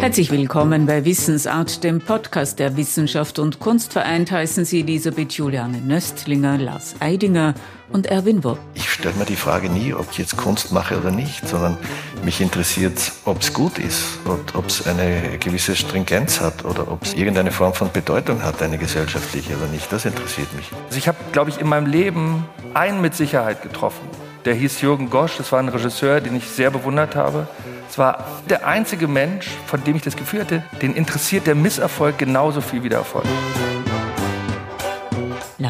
Herzlich willkommen bei Wissensart, dem Podcast der Wissenschaft und Kunst. Vereint heißen Sie Elisabeth Juliane Nöstlinger, Lars Eidinger und Erwin Wurm. Ich stelle mir die Frage nie, ob ich jetzt Kunst mache oder nicht, sondern mich interessiert, ob es gut ist und ob es eine gewisse Stringenz hat oder ob es irgendeine Form von Bedeutung hat, eine gesellschaftliche oder nicht. Das interessiert mich. Also ich habe, glaube ich, in meinem Leben einen mit Sicherheit getroffen. Der hieß Jürgen Gosch, das war ein Regisseur, den ich sehr bewundert habe. Es war der einzige Mensch, von dem ich das Gefühl hatte, den interessiert der Misserfolg genauso viel wie der Erfolg.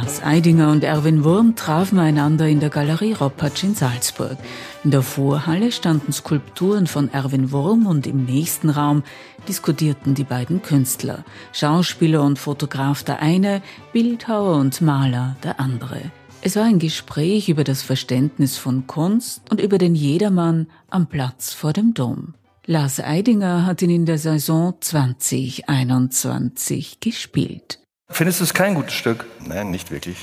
Lars Eidinger und Erwin Wurm trafen einander in der Galerie Roppatsch in Salzburg. In der Vorhalle standen Skulpturen von Erwin Wurm und im nächsten Raum diskutierten die beiden Künstler, Schauspieler und Fotograf der eine, Bildhauer und Maler der andere. Es war ein Gespräch über das Verständnis von Kunst und über den Jedermann am Platz vor dem Dom. Lars Eidinger hat ihn in der Saison 2021 gespielt. Findest du es kein gutes Stück? Nein, nicht wirklich.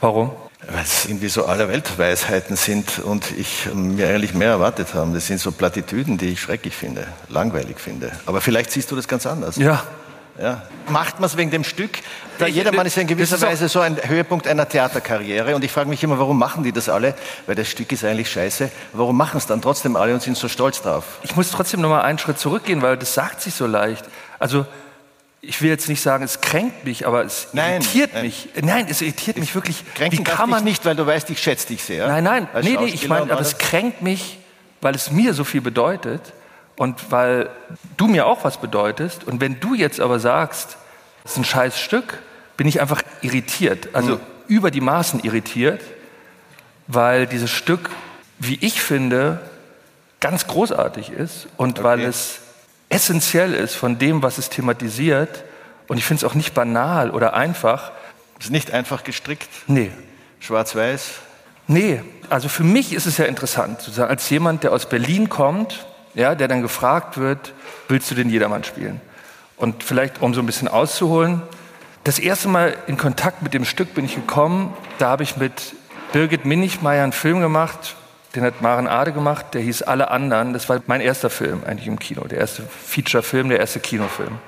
Warum? Weil es irgendwie so aller Weltweisheiten sind und ich mir eigentlich mehr erwartet habe. Das sind so Plattitüden, die ich schrecklich finde, langweilig finde. Aber vielleicht siehst du das ganz anders. Ja. Ja. Macht man es wegen dem Stück? Da Ich- jedermann ist ja in gewisser Weise so ein Höhepunkt einer Theaterkarriere. Und ich frage mich immer, warum machen die das alle? Weil das Stück ist eigentlich scheiße. Warum machen es dann trotzdem alle und sind so stolz drauf? Ich muss trotzdem noch mal einen Schritt zurückgehen, weil das sagt sich so leicht. Also ich will jetzt nicht sagen, es kränkt mich, aber es Nein, irritiert nein. mich. Nein, es irritiert mich wirklich. Kränken Wie darf kann man nicht, weil du weißt, ich schätze dich sehr. Nein, nein, nee, nee, ich meine, aber es kränkt mich, weil es mir so viel bedeutet und weil du mir auch was bedeutest. Und wenn du jetzt aber sagst, es ist ein scheiß Stück, bin ich einfach irritiert, also Hm. über die Maßen irritiert, weil dieses Stück, wie ich finde, ganz großartig ist und weil Okay. es essentiell ist von dem, was es thematisiert. Und ich finde es auch nicht banal oder einfach. Ist nicht einfach gestrickt, Nee, schwarz-weiß. Nee, also für mich ist es ja interessant, sozusagen als jemand, der aus Berlin kommt, ja, der dann gefragt wird, willst du den Jedermann spielen? Und vielleicht, um so ein bisschen auszuholen, das erste Mal in Kontakt mit dem Stück bin ich gekommen, da habe ich mit Birgit Minichmeier einen Film gemacht, den hat Maren Ade gemacht, der hieß Alle anderen. Das war mein erster Film eigentlich im Kino, der erste Feature-Film, der erste Kinofilm.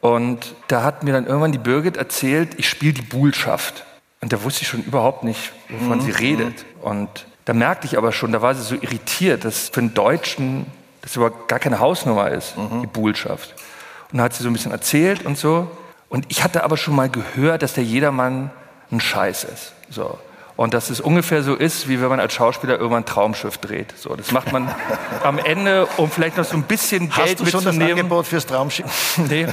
Und da hat mir dann irgendwann die Birgit erzählt, ich spiele die Buhlschaft. Und da wusste ich schon überhaupt nicht, wovon sie redet. Und da merkte ich aber schon, da war sie so irritiert, dass für einen Deutschen das überhaupt gar keine Hausnummer ist, die Buhlschaft. Und da hat sie so ein bisschen erzählt und so. Und ich hatte aber schon mal gehört, dass der Jedermann ein Scheiß ist. So. Und dass es ungefähr so ist, wie wenn man als Schauspieler irgendwann ein Traumschiff dreht. So, das macht man am Ende, um vielleicht noch so ein bisschen Geld Hast du schon das mitzunehmen. Angebot fürs Traumschiff? Nee.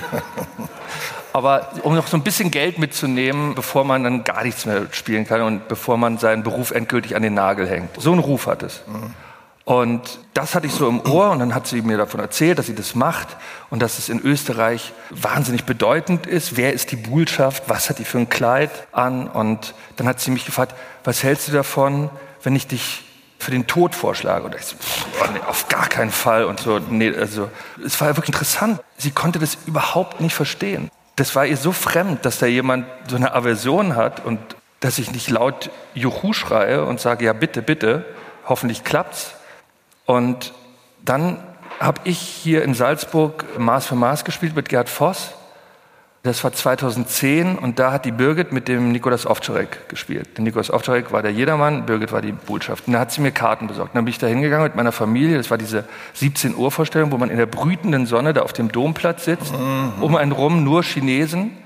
Aber um noch so ein bisschen Geld mitzunehmen, bevor man dann gar nichts mehr spielen kann und bevor man seinen Beruf endgültig an den Nagel hängt. So einen Ruf hat es. Und das hatte ich so im Ohr und dann hat sie mir davon erzählt, dass sie das macht und dass es in Österreich wahnsinnig bedeutend ist. Wer ist die Buhlschaft? Was hat die für ein Kleid an? Und dann hat sie mich gefragt, was hältst du davon, wenn ich dich für den Tod vorschlage? Und ich so, oh nee, auf gar keinen Fall. Und so, nee, also, es war wirklich interessant. Sie konnte das überhaupt nicht verstehen. Das war ihr so fremd, dass da jemand so eine Aversion hat und dass ich nicht laut Juhu schreie und sage, ja bitte, bitte, hoffentlich klappt's. Und dann habe ich hier in Salzburg Maß für Maß gespielt mit Gerd Voss. Das war 2010 und da hat die Birgit mit dem Nikolaus Ovtcharek gespielt. Der Nikolaus Ovtcharek war der Jedermann, Birgit war die Botschaft. Und da hat sie mir Karten besorgt. Und dann bin ich da hingegangen mit meiner Familie. Das war diese 17 Uhr Vorstellung, wo man in der brütenden Sonne da auf dem Domplatz sitzt. Um einen rum nur Chinesen.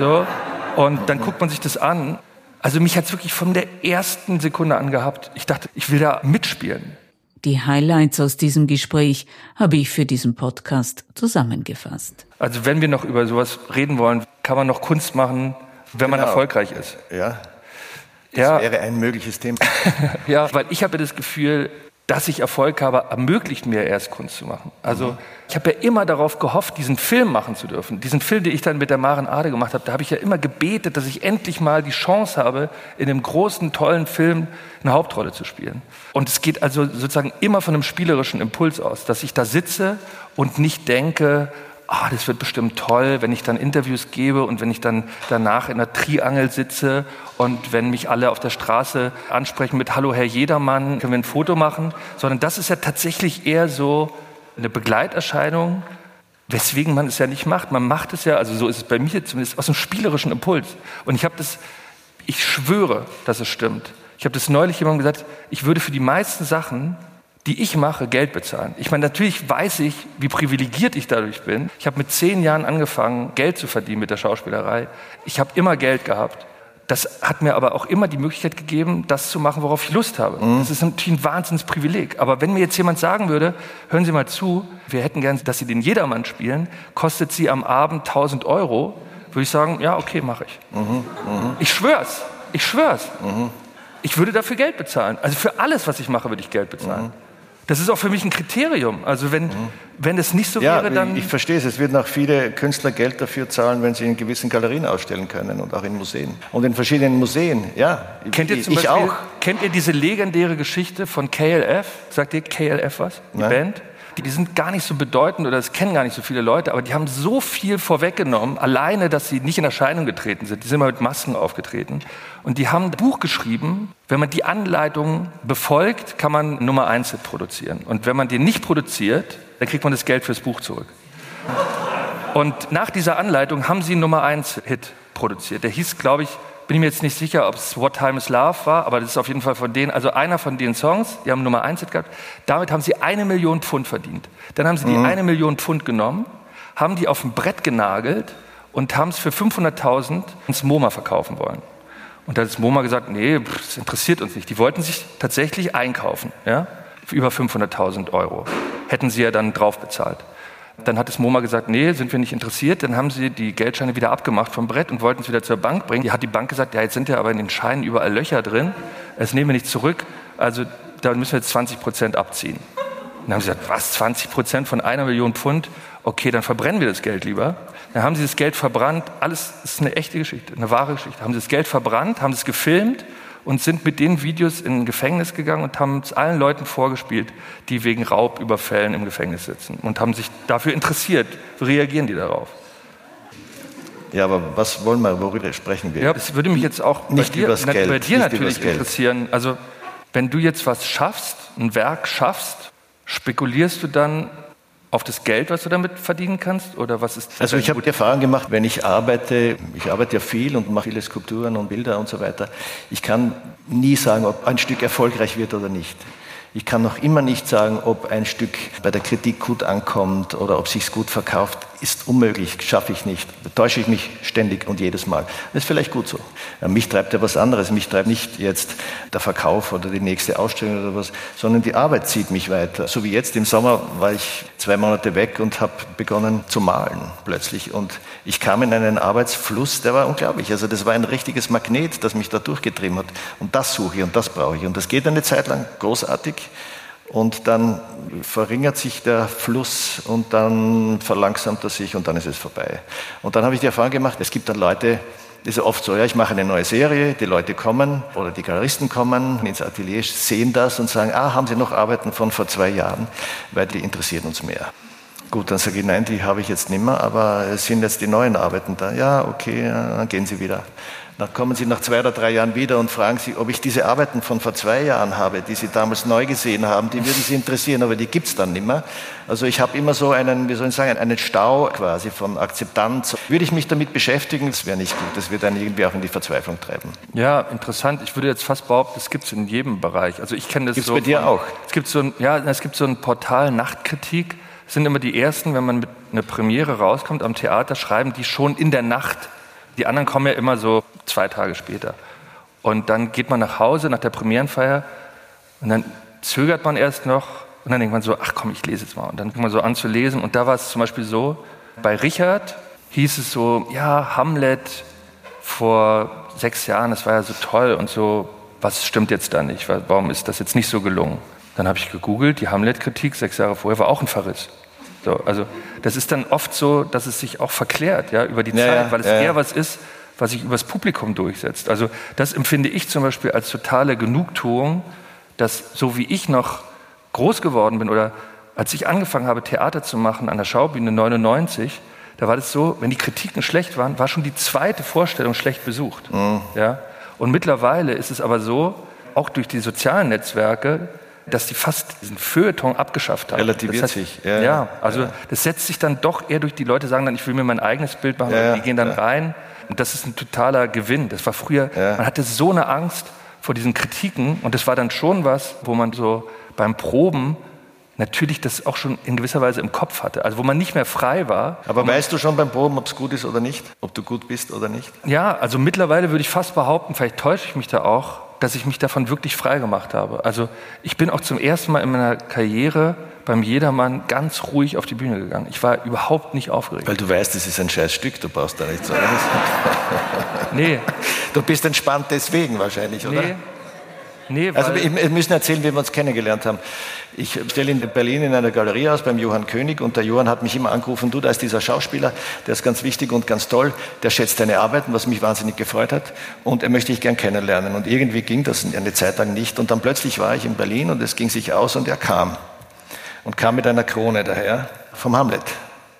So. Und dann guckt man sich das an. Also mich hat es wirklich von der ersten Sekunde an gehabt. Ich dachte, ich will da mitspielen. Die Highlights aus diesem Gespräch habe ich für diesen Podcast zusammengefasst. Also wenn wir noch über sowas reden wollen, kann man noch Kunst machen, wenn man Genau. erfolgreich ist. Ja, Ja, wäre ein mögliches Thema. ja, weil ich habe das Gefühl, dass ich Erfolg habe, ermöglicht mir erst Kunst zu machen. Also ich habe ja immer darauf gehofft, diesen Film machen zu dürfen. Diesen Film, den ich dann mit der Maren Ade gemacht habe, da habe ich ja immer gebetet, dass ich endlich mal die Chance habe, in einem großen, tollen Film eine Hauptrolle zu spielen. Und es geht also sozusagen immer von einem spielerischen Impuls aus, dass ich da sitze und nicht denke, ah, das wird bestimmt toll, wenn ich dann Interviews gebe und wenn ich dann danach in der Triangel sitze und wenn mich alle auf der Straße ansprechen mit Hallo Herr Jedermann, können wir ein Foto machen, sondern das ist ja tatsächlich eher so eine Begleiterscheinung, weswegen man es ja nicht macht. Man macht es ja, also so ist es bei mir zumindest, aus einem spielerischen Impuls. Und ich habe das, ich schwöre, dass es stimmt. Ich habe das neulich jemandem gesagt, ich würde für die meisten Sachen die ich mache, Geld bezahlen. Ich meine, natürlich weiß ich, wie privilegiert ich dadurch bin. Ich habe mit zehn Jahren angefangen, Geld zu verdienen mit der Schauspielerei. Ich habe immer Geld gehabt. Das hat mir aber auch immer die Möglichkeit gegeben, das zu machen, worauf ich Lust habe. Mhm. Das ist natürlich ein Wahnsinnsprivileg. Aber wenn mir jetzt jemand sagen würde, hören Sie mal zu, wir hätten gern, dass Sie den Jedermann spielen, kostet Sie am Abend 1000 Euro, würde ich sagen, ja, okay, mache ich. Mhm. Mhm. Ich schwör's, ich schwör's. Mhm. Ich würde dafür Geld bezahlen. Also für alles, was ich mache, würde ich Geld bezahlen. Das ist auch für mich ein Kriterium. Also wenn, mhm. wenn es nicht so ja, wäre, dann... Ich verstehe es. Es würden auch viele Künstler Geld dafür zahlen, wenn sie in gewissen Galerien ausstellen können und auch in Museen. Und in verschiedenen Museen, ja. Kennt ihr zum ich Beispiel, auch. Kennt ihr diese legendäre Geschichte von KLF? Sagt ihr KLF was? Die Nein. Band? Die, die sind gar nicht so bedeutend oder das kennen gar nicht so viele Leute, aber die haben so viel vorweggenommen, alleine, dass sie nicht in Erscheinung getreten sind. Die sind immer mit Masken aufgetreten. Und die haben ein Buch geschrieben, wenn man die Anleitung befolgt, kann man Nummer 1 Hit produzieren. Und wenn man den nicht produziert, dann kriegt man das Geld fürs Buch zurück. Und nach dieser Anleitung haben sie Nummer 1 Hit produziert. Der hieß, glaube ich, bin ich mir jetzt nicht sicher, ob es What Time is Love war, aber das ist auf jeden Fall von denen, also einer von den Songs, die haben Nummer 1 Hit gehabt. Damit haben sie eine Million Pfund verdient. Dann haben sie mhm. die eine Million Pfund genommen, haben die auf ein Brett genagelt und haben es für 500.000 ins MoMA verkaufen wollen. Und da hat das MoMA gesagt, nee, das interessiert uns nicht. Die wollten sich tatsächlich einkaufen, ja, für über 500.000 Euro. Hätten sie ja dann drauf bezahlt. Dann hat das MoMA gesagt, nee, sind wir nicht interessiert. Dann haben sie die Geldscheine wieder abgemacht vom Brett und wollten es wieder zur Bank bringen. Die hat die Bank gesagt, ja, jetzt sind ja aber in den Scheinen überall Löcher drin. Das nehmen wir nicht zurück. Also da müssen wir jetzt 20 Prozent abziehen. Dann haben sie gesagt, was, 20 Prozent von einer Million Pfund? Okay, dann verbrennen wir das Geld lieber. Dann haben sie das Geld verbrannt. Alles ist eine echte Geschichte, eine wahre Geschichte. Haben sie das Geld verbrannt, haben es gefilmt und sind mit den Videos in ein Gefängnis gegangen und haben es allen Leuten vorgespielt, die wegen Raubüberfällen im Gefängnis sitzen und haben sich dafür interessiert. Wie reagieren die darauf? Ja, aber was wollen wir, worüber sprechen wir? Ja, es würde mich jetzt auch nicht bei dir, übers Geld, bei dir natürlich interessieren. Also, wenn du jetzt was schaffst, ein Werk schaffst, spekulierst du dann auf das Geld, was du damit verdienen kannst? Oder was ist also ich habe die Erfahrung gemacht, wenn ich arbeite, ich arbeite ja viel und mache viele Skulpturen und Bilder und so weiter, ich kann nie sagen, ob ein Stück erfolgreich wird oder nicht. Ich kann noch immer nicht sagen, ob ein Stück bei der Kritik gut ankommt oder ob sich's gut verkauft ist unmöglich, schaffe ich nicht. Täusche ich mich ständig und jedes Mal. Das ist vielleicht gut so. Mich treibt ja was anderes. Mich treibt nicht jetzt der Verkauf oder die nächste Ausstellung oder was, sondern die Arbeit zieht mich weiter. So wie jetzt im Sommer war ich zwei Monate weg und habe begonnen zu malen plötzlich. Und ich kam in einen Arbeitsfluss, der war unglaublich. Also das war ein richtiges Magnet, das mich da durchgetrieben hat. Und das suche ich und das brauche ich. Und das geht eine Zeit lang großartig. Und dann verringert sich der Fluss und dann verlangsamt er sich und dann ist es vorbei. Und dann habe ich die Erfahrung gemacht, es gibt dann Leute, das ist oft so, ja, ich mache eine neue Serie, die Leute kommen oder die Galeristen kommen ins Atelier, sehen das und sagen, ah, haben Sie noch Arbeiten von vor zwei Jahren, weil die interessieren uns mehr. Gut, dann sage ich, nein, die habe ich jetzt nicht mehr, aber es sind jetzt die neuen Arbeiten da. Ja, okay, dann gehen Sie wieder. Dann kommen Sie nach zwei oder drei Jahren wieder und fragen Sie, ob ich diese Arbeiten von vor zwei Jahren habe, die Sie damals neu gesehen haben, die würden Sie interessieren, aber die gibt es dann nicht mehr. Also ich habe immer so einen, wie soll ich sagen, einen Stau quasi von Akzeptanz. Würde ich mich damit beschäftigen, das wäre nicht gut. Das würde dann irgendwie auch in die Verzweiflung treiben. Ja, interessant. Ich würde jetzt fast behaupten, das gibt es in jedem Bereich. Also ich kenne das gibt's so. bei dir von, auch? Es gibt so ein, ja, es gibt so ein Portal Nachtkritik. Sind immer die ersten, wenn man mit einer Premiere rauskommt am Theater, schreiben die schon in der Nacht die anderen kommen ja immer so zwei Tage später. Und dann geht man nach Hause nach der Premierenfeier und dann zögert man erst noch und dann denkt man so, ach komm, ich lese jetzt mal. Und dann fängt man so an zu lesen. Und da war es zum Beispiel so, bei Richard hieß es so, ja, Hamlet vor sechs Jahren, das war ja so toll und so, was stimmt jetzt da nicht? Warum ist das jetzt nicht so gelungen? Dann habe ich gegoogelt, die Hamlet-Kritik sechs Jahre vorher war auch ein Verriss. So, also das ist dann oft so, dass es sich auch verklärt ja, über die ja, Zeit, weil es ja, eher was ist, was sich übers Publikum durchsetzt. Also das empfinde ich zum Beispiel als totale Genugtuung, dass so wie ich noch groß geworden bin oder als ich angefangen habe, Theater zu machen an der Schaubühne 99, da war das so, wenn die Kritiken schlecht waren, war schon die zweite Vorstellung schlecht besucht. Mhm. Ja? Und mittlerweile ist es aber so, auch durch die sozialen Netzwerke, dass die fast diesen Feuilleton abgeschafft haben. Relativiert das heißt, sich. Ja, ja also ja. das setzt sich dann doch eher durch die Leute sagen dann, ich will mir mein eigenes Bild machen, ja, die gehen dann rein. Und das ist ein totaler Gewinn. Das war früher, man hatte so eine Angst vor diesen Kritiken und das war dann schon was, wo man so beim Proben natürlich das auch schon in gewisser Weise im Kopf hatte. Also wo man nicht mehr frei war. Aber weißt du schon beim Proben, ob es gut ist oder nicht? Ob du gut bist oder nicht? Ja, also mittlerweile würde ich fast behaupten, vielleicht täusche ich mich da auch, dass ich mich davon wirklich frei gemacht habe. Also ich bin auch zum ersten Mal in meiner Karriere beim Jedermann ganz ruhig auf die Bühne gegangen. Ich war überhaupt nicht aufgeregt. Weil du weißt, es ist ein scheiß Stück, du brauchst da nichts sagen. nee. Du bist entspannt deswegen wahrscheinlich, oder? Nee. Nee, also wir müssen erzählen, wie wir uns kennengelernt haben. Ich stelle in Berlin in einer Galerie aus beim Johann König und der Johann hat mich immer angerufen, du, da ist dieser Schauspieler, der ist ganz wichtig und ganz toll, der schätzt deine Arbeiten, was mich wahnsinnig gefreut hat und er möchte dich gern kennenlernen. Und irgendwie ging das eine Zeit lang nicht und dann plötzlich war ich in Berlin und es ging sich aus und er kam. Und kam mit einer Krone daher vom Hamlet.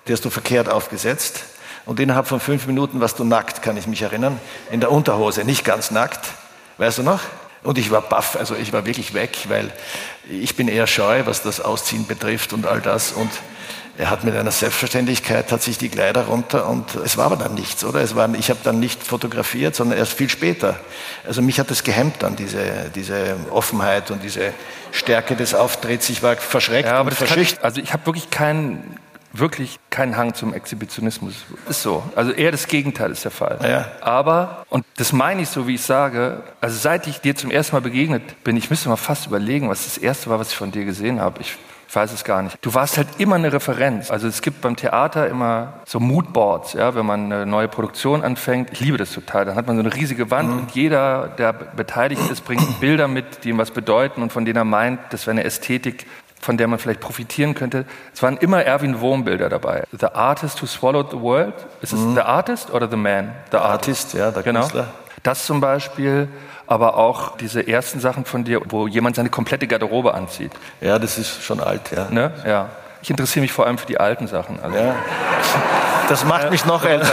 Die hast du verkehrt aufgesetzt und innerhalb von fünf Minuten warst du nackt, kann ich mich erinnern, in der Unterhose, nicht ganz nackt. Weißt du noch? Und ich war baff, also ich war wirklich weg, weil ich bin eher scheu, was das Ausziehen betrifft und all das. Und er hat mit einer Selbstverständlichkeit, hat sich die Kleider runter und es war aber dann nichts, oder? Es war, ich habe dann nicht fotografiert, sondern erst viel später. Also mich hat es gehemmt dann, diese, diese Offenheit und diese Stärke des Auftritts. Ich war verschreckt ja, aber und verschüchtert. Also ich habe wirklich keinen wirklich keinen Hang zum Exhibitionismus. Ist so. Also eher das Gegenteil ist der Fall. Ja. Aber, und das meine ich so, wie ich sage, also seit ich dir zum ersten Mal begegnet bin, ich müsste mal fast überlegen, was das erste war, was ich von dir gesehen habe. Ich, ich weiß es gar nicht. Du warst halt immer eine Referenz. Also es gibt beim Theater immer so Moodboards, ja, wenn man eine neue Produktion anfängt. Ich liebe das total. Dann hat man so eine riesige Wand mhm. und jeder, der beteiligt ist, bringt Bilder mit, die ihm was bedeuten und von denen er meint, das wäre eine Ästhetik, von der man vielleicht profitieren könnte. Es waren immer Erwin Wurmbilder dabei. The Artist Who Swallowed the World. Ist es mhm. The Artist oder The Man? The Artist, Artist ja, der genau. Künstler. Das zum Beispiel, aber auch diese ersten Sachen von dir, wo jemand seine komplette Garderobe anzieht. Ja, das ist schon alt, ja. Ne? Ja. Ich interessiere mich vor allem für die alten Sachen. Also. Ja. Das macht mich noch älter.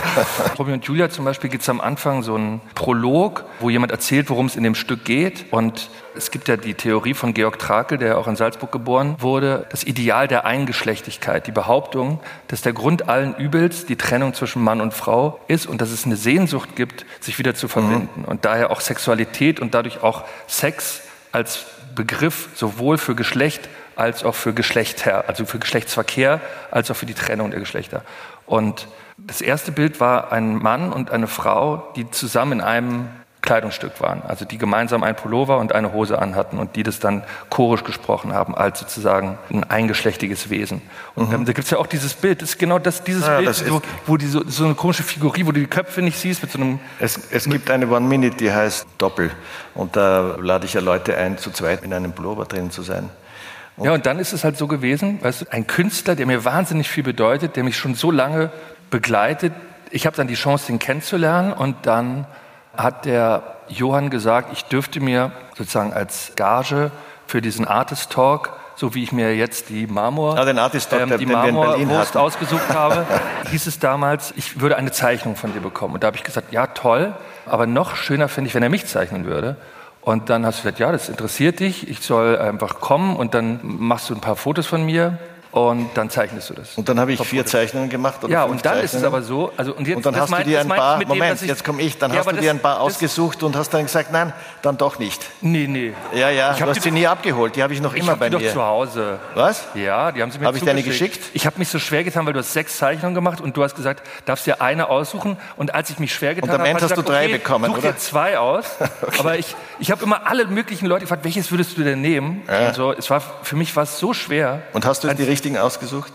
Romeo und Julia zum Beispiel gibt es am Anfang so einen Prolog, wo jemand erzählt, worum es in dem Stück geht. Und es gibt ja die Theorie von Georg Trakel, der auch in Salzburg geboren wurde, das Ideal der Eingeschlechtigkeit, die Behauptung, dass der Grund allen Übels die Trennung zwischen Mann und Frau ist und dass es eine Sehnsucht gibt, sich wieder zu verbinden. Mhm. Und daher auch Sexualität und dadurch auch Sex als Begriff sowohl für Geschlecht als auch für Geschlechter, also für Geschlechtsverkehr, als auch für die Trennung der Geschlechter. Und das erste Bild war ein Mann und eine Frau, die zusammen in einem Kleidungsstück waren, also die gemeinsam ein Pullover und eine Hose anhatten und die das dann chorisch gesprochen haben, als sozusagen ein eingeschlechtiges Wesen. Und mhm. da gibt es ja auch dieses Bild, das ist genau das, dieses ja, Bild, das so, wo die so, so, eine komische Figurie, wo du die Köpfe nicht siehst mit so einem... Es, es gibt eine One-Minute, die heißt Doppel und da lade ich ja Leute ein, zu zweit in einem Pullover drin zu sein. Und ja, und dann ist es halt so gewesen, weißt du, ein Künstler, der mir wahnsinnig viel bedeutet, der mich schon so lange begleitet. Ich habe dann die Chance, den kennenzulernen und dann hat der Johann gesagt, ich dürfte mir sozusagen als Gage für diesen Artist Talk, so wie ich mir jetzt die Marmor, ah, den Artist ähm, die Marmorwurst ausgesucht habe, hieß es damals, ich würde eine Zeichnung von dir bekommen. Und da habe ich gesagt, ja toll, aber noch schöner finde ich, wenn er mich zeichnen würde. Und dann hast du gesagt, ja, das interessiert dich, ich soll einfach kommen und dann machst du ein paar Fotos von mir und dann zeichnest du das. Und dann habe ich vier Zeichnungen gemacht. Ja, und dann ist es aber so. Also, und, jetzt, und dann hast mein, du dir ein paar, dem, Moment, ich, jetzt komme ich, dann ja, hast du dir ein paar ausgesucht und hast dann gesagt, nein, dann doch nicht. Nee, nee. Ja, ja, ich du hast sie nie abgeholt, die habe ich noch immer ich bei die mir. doch zu Hause. Was? Ja, die haben sie mir Habe ich deine geschickt? Ich habe mich so schwer getan, weil du hast sechs Zeichnungen gemacht und du hast gesagt, darfst dir eine aussuchen und als ich mich schwer getan habe, Und am Ende hast du drei okay, bekommen, such oder? dir zwei aus. okay. Aber ich, ich habe immer alle möglichen Leute gefragt, welches würdest du denn nehmen? Ja. Und so, es war, für mich war es so schwer. Und hast du die richtigen ausgesucht?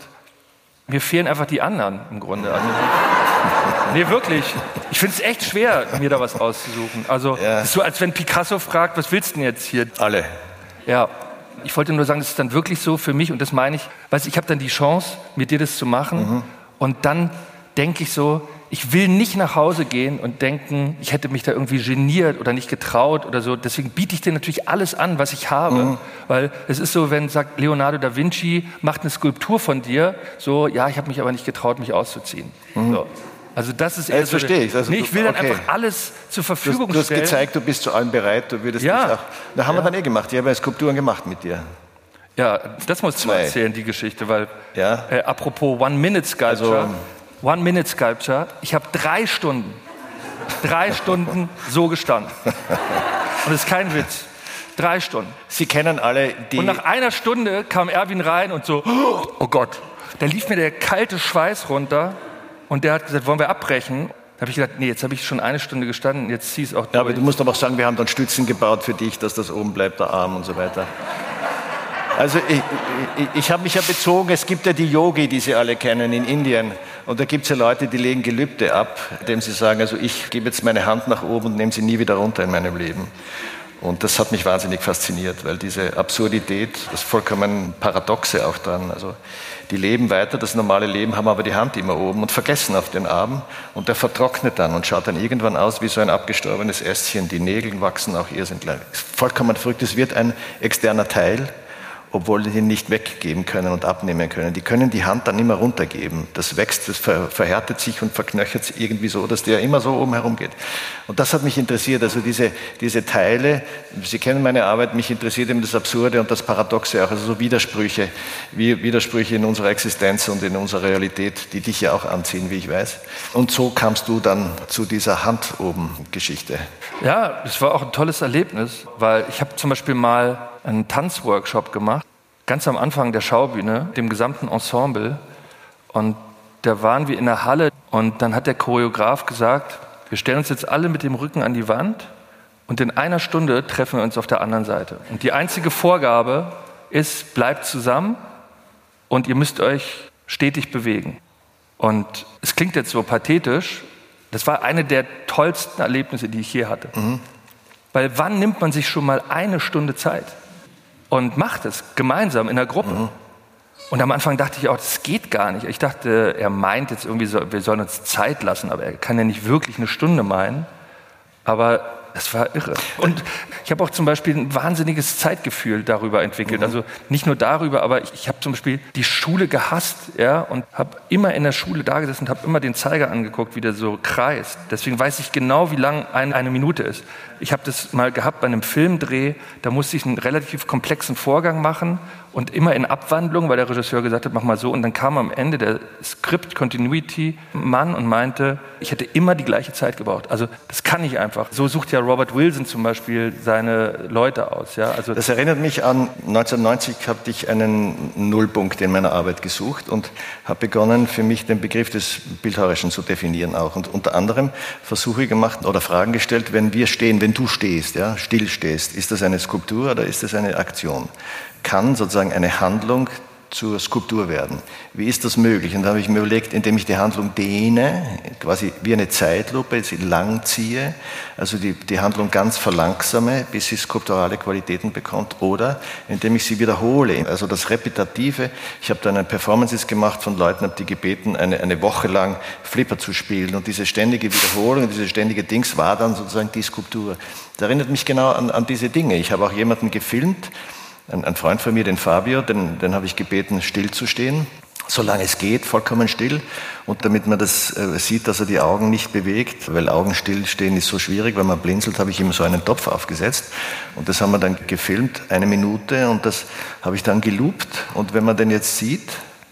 Mir fehlen einfach die anderen im Grunde. Also, nee, wirklich. Ich finde es echt schwer, mir da was auszusuchen. Also, ja. ist so, als wenn Picasso fragt, was willst du denn jetzt hier? Alle. Ja. Ich wollte nur sagen, das ist dann wirklich so für mich und das meine ich, weißt ich habe dann die Chance, mit dir das zu machen mhm. und dann denke ich so, ich will nicht nach Hause gehen und denken, ich hätte mich da irgendwie geniert oder nicht getraut oder so. Deswegen biete ich dir natürlich alles an, was ich habe. Mhm. Weil es ist so, wenn sagt Leonardo da Vinci macht eine Skulptur von dir, so, ja, ich habe mich aber nicht getraut, mich auszuziehen. Mhm. So. Also das ist eher das so verstehe ich. Also nee, ich will dann einfach alles zur Verfügung du, du stellen. Du hast gezeigt, du bist zu allem bereit, du würdest ja. auch. Da haben ja. wir dann eh gemacht. Ich habe ja Skulpturen gemacht mit dir. Ja, das musst du erzählen, die Geschichte, weil ja. äh, apropos One-Minute-Sculpture, also, One-Minute-Sculpture, ich habe drei Stunden, drei Stunden so gestanden. Und das ist kein Witz. Drei Stunden. Sie kennen alle die. Und nach einer Stunde kam Erwin rein und so, oh Gott, da lief mir der kalte Schweiß runter und der hat gesagt, wollen wir abbrechen? Da habe ich gedacht, nee, jetzt habe ich schon eine Stunde gestanden, jetzt zieh es auch durch. Ja, aber du musst aber auch sagen, wir haben dann Stützen gebaut für dich, dass das oben bleibt, der Arm und so weiter. Also ich, ich, ich habe mich ja bezogen, es gibt ja die Yogi, die Sie alle kennen in Indien. Und da gibt es ja Leute, die legen Gelübde ab, indem sie sagen, also ich gebe jetzt meine Hand nach oben und nehme sie nie wieder runter in meinem Leben. Und das hat mich wahnsinnig fasziniert, weil diese Absurdität, das vollkommen Paradoxe auch dran, also die leben weiter, das normale Leben, haben aber die Hand immer oben und vergessen auf den Arm und der vertrocknet dann und schaut dann irgendwann aus wie so ein abgestorbenes Ästchen. Die Nägel wachsen auch irrsinnig. Vollkommen verrückt, es wird ein externer Teil obwohl die nicht weggeben können und abnehmen können. Die können die Hand dann immer runtergeben. Das wächst, das verhärtet sich und verknöchert sich irgendwie so, dass der immer so oben herum geht. Und das hat mich interessiert. Also diese, diese Teile, Sie kennen meine Arbeit, mich interessiert eben das Absurde und das Paradoxe auch, also so Widersprüche, wie Widersprüche in unserer Existenz und in unserer Realität, die dich ja auch anziehen, wie ich weiß. Und so kamst du dann zu dieser Hand oben Geschichte. Ja, es war auch ein tolles Erlebnis, weil ich habe zum Beispiel mal einen Tanzworkshop gemacht, ganz am Anfang der Schaubühne, dem gesamten Ensemble. Und da waren wir in der Halle und dann hat der Choreograf gesagt, wir stellen uns jetzt alle mit dem Rücken an die Wand und in einer Stunde treffen wir uns auf der anderen Seite. Und die einzige Vorgabe ist, bleibt zusammen und ihr müsst euch stetig bewegen. Und es klingt jetzt so pathetisch, das war eine der tollsten Erlebnisse, die ich je hatte. Mhm. Weil wann nimmt man sich schon mal eine Stunde Zeit? Und macht es gemeinsam in der Gruppe. Mhm. Und am Anfang dachte ich auch, das geht gar nicht. Ich dachte, er meint jetzt irgendwie, so, wir sollen uns Zeit lassen, aber er kann ja nicht wirklich eine Stunde meinen. Aber das war irre. Und ich habe auch zum Beispiel ein wahnsinniges Zeitgefühl darüber entwickelt. Mhm. Also nicht nur darüber, aber ich, ich habe zum Beispiel die Schule gehasst ja, und habe immer in der Schule da gesessen und habe immer den Zeiger angeguckt, wie der so kreist. Deswegen weiß ich genau, wie lang ein, eine Minute ist. Ich habe das mal gehabt bei einem Filmdreh, da musste ich einen relativ komplexen Vorgang machen und immer in Abwandlung, weil der Regisseur gesagt hat, mach mal so. Und dann kam am Ende der Script Continuity Mann und meinte, ich hätte immer die gleiche Zeit gebraucht. Also das kann ich einfach. So sucht ja Robert Wilson zum Beispiel seine Leute aus. Ja? Also das erinnert mich an 1990 hatte ich einen Nullpunkt in meiner Arbeit gesucht und habe begonnen, für mich den Begriff des Bildhauerischen zu definieren auch. Und unter anderem Versuche gemacht oder Fragen gestellt, wenn wir stehen, wenn du stehst, ja, still ist das eine Skulptur oder ist das eine Aktion? Kann sozusagen eine Handlung zur Skulptur werden. Wie ist das möglich? Und da habe ich mir überlegt, indem ich die Handlung dehne, quasi wie eine Zeitlupe, sie langziehe, also die, die Handlung ganz verlangsame, bis sie skulpturale Qualitäten bekommt, oder indem ich sie wiederhole, also das Repetitive. Ich habe dann eine Performances gemacht von Leuten, habe die gebeten, eine, eine Woche lang Flipper zu spielen und diese ständige Wiederholung, diese ständige Dings war dann sozusagen die Skulptur. Das erinnert mich genau an, an diese Dinge. Ich habe auch jemanden gefilmt, ein, ein Freund von mir, den Fabio, den, den habe ich gebeten, stillzustehen, solange es geht, vollkommen still. Und damit man das äh, sieht, dass er die Augen nicht bewegt, weil Augen stillstehen ist so schwierig, wenn man blinzelt, habe ich ihm so einen Topf aufgesetzt. Und das haben wir dann gefilmt, eine Minute, und das habe ich dann geloopt. Und wenn man den jetzt sieht,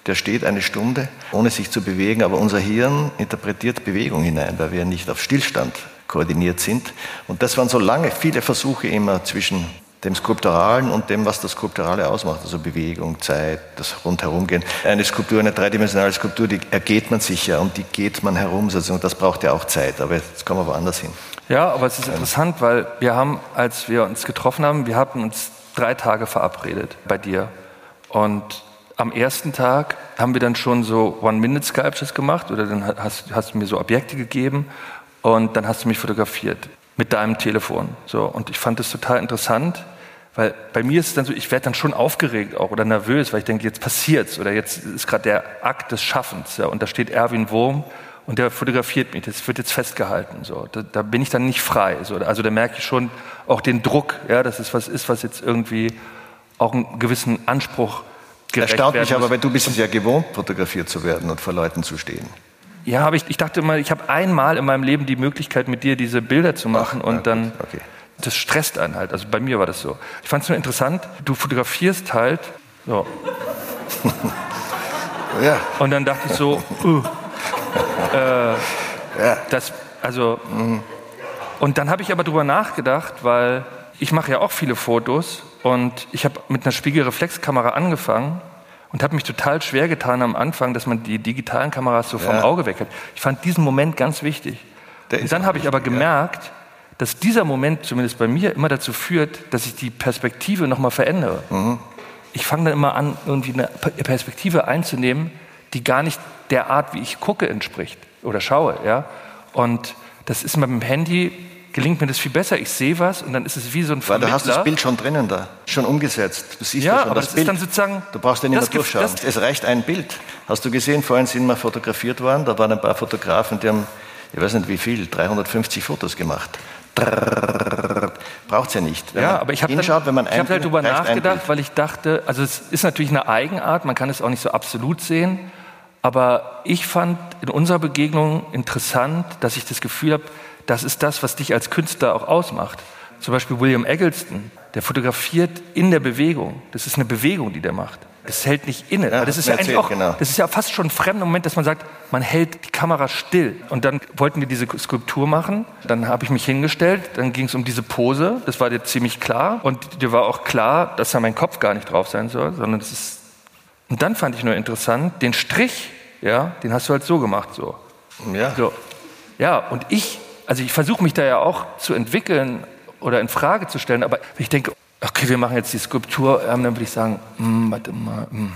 der steht eine Stunde, ohne sich zu bewegen, aber unser Hirn interpretiert Bewegung hinein, weil wir nicht auf Stillstand koordiniert sind. Und das waren so lange, viele Versuche immer zwischen dem Skulpturalen und dem, was das Skulpturale ausmacht, also Bewegung, Zeit, das Rundherumgehen. Eine Skulptur, eine dreidimensionale Skulptur, die ergeht man sich ja und die geht man herum, und das braucht ja auch Zeit, aber jetzt kommen wir woanders hin. Ja, aber es ist interessant, weil wir haben, als wir uns getroffen haben, wir hatten uns drei Tage verabredet bei dir und am ersten Tag haben wir dann schon so One-Minute-Sculptures gemacht oder dann hast, hast du mir so Objekte gegeben und dann hast du mich fotografiert mit deinem Telefon. So, und ich fand das total interessant, weil bei mir ist es dann so, ich werde dann schon aufgeregt auch oder nervös, weil ich denke, jetzt passiert's oder jetzt ist gerade der Akt des Schaffens. Ja, und da steht Erwin Wurm und der fotografiert mich, das wird jetzt festgehalten. So. Da, da bin ich dann nicht frei. So. Also da merke ich schon auch den Druck, ja, dass es was ist, was jetzt irgendwie auch einen gewissen Anspruch gerecht Erstaunt mich aber, weil du bist es ja gewohnt, fotografiert zu werden und vor Leuten zu stehen. Ja, aber ich, ich dachte mal, ich habe einmal in meinem Leben die Möglichkeit, mit dir diese Bilder zu machen Ach, und dann, gut, okay. das stresst einen halt. Also bei mir war das so. Ich fand es nur interessant, du fotografierst halt, so, Ja, und dann dachte ich so, uh, äh, das, also, und dann habe ich aber drüber nachgedacht, weil ich mache ja auch viele Fotos und ich habe mit einer Spiegelreflexkamera angefangen und habe mich total schwer getan am Anfang, dass man die digitalen Kameras so vom Ja. Auge weg hat. Ich fand diesen Moment ganz wichtig. Der Und dann habe ich aber wichtig, ja. gemerkt, dass dieser Moment, zumindest bei mir, immer dazu führt, dass ich die Perspektive nochmal verändere. Mhm. Ich fange dann immer an, irgendwie eine P- Perspektive einzunehmen, die gar nicht der Art, wie ich gucke, entspricht oder schaue. Ja? Und das ist mit dem Handy, gelingt mir das viel besser. Ich sehe was und dann ist es wie so ein weil Vermittler. du hast das Bild schon drinnen da, schon umgesetzt. Du siehst Ja, ja, schon aber das das ist Bild. dann sozusagen- du brauchst ja nicht mehr durchschauen. es reicht ein Bild. Hast du gesehen, vorhin sind wir fotografiert worden, da waren ein paar Fotografen, die haben, ich weiß nicht wie viel, 350 Fotos gemacht. Braucht es ja nicht. Wenn Ja, aber ich habe hab halt darüber nachgedacht, weil ich dachte, also es ist natürlich eine Eigenart, man kann es auch nicht so absolut sehen, aber ich fand in unserer Begegnung interessant, dass ich das Gefühl habe, das ist das, was dich als Künstler auch ausmacht. Zum Beispiel William Eggleston, der fotografiert in der Bewegung. Das ist eine Bewegung, die der macht. Das hält nicht inne. Ja, das ist ja eigentlich erzählt, auch, genau. das ist ja fast schon ein fremder Moment, dass man sagt, man hält die Kamera still. Und dann wollten wir diese Skulptur machen. Dann habe ich mich hingestellt. Dann ging es um diese Pose. Das war dir ziemlich klar. Und dir war auch klar, dass da mein Kopf gar nicht drauf sein soll, sondern es ist. Und dann fand ich nur interessant, den Strich, ja, den hast du halt so gemacht, so. Ja. So. Ja, und ich, also ich versuche mich da ja auch zu entwickeln oder in Frage zu stellen, aber ich denke, okay, wir machen jetzt die Skulptur, ähm, dann würde ich sagen, hm, warte mal, hm.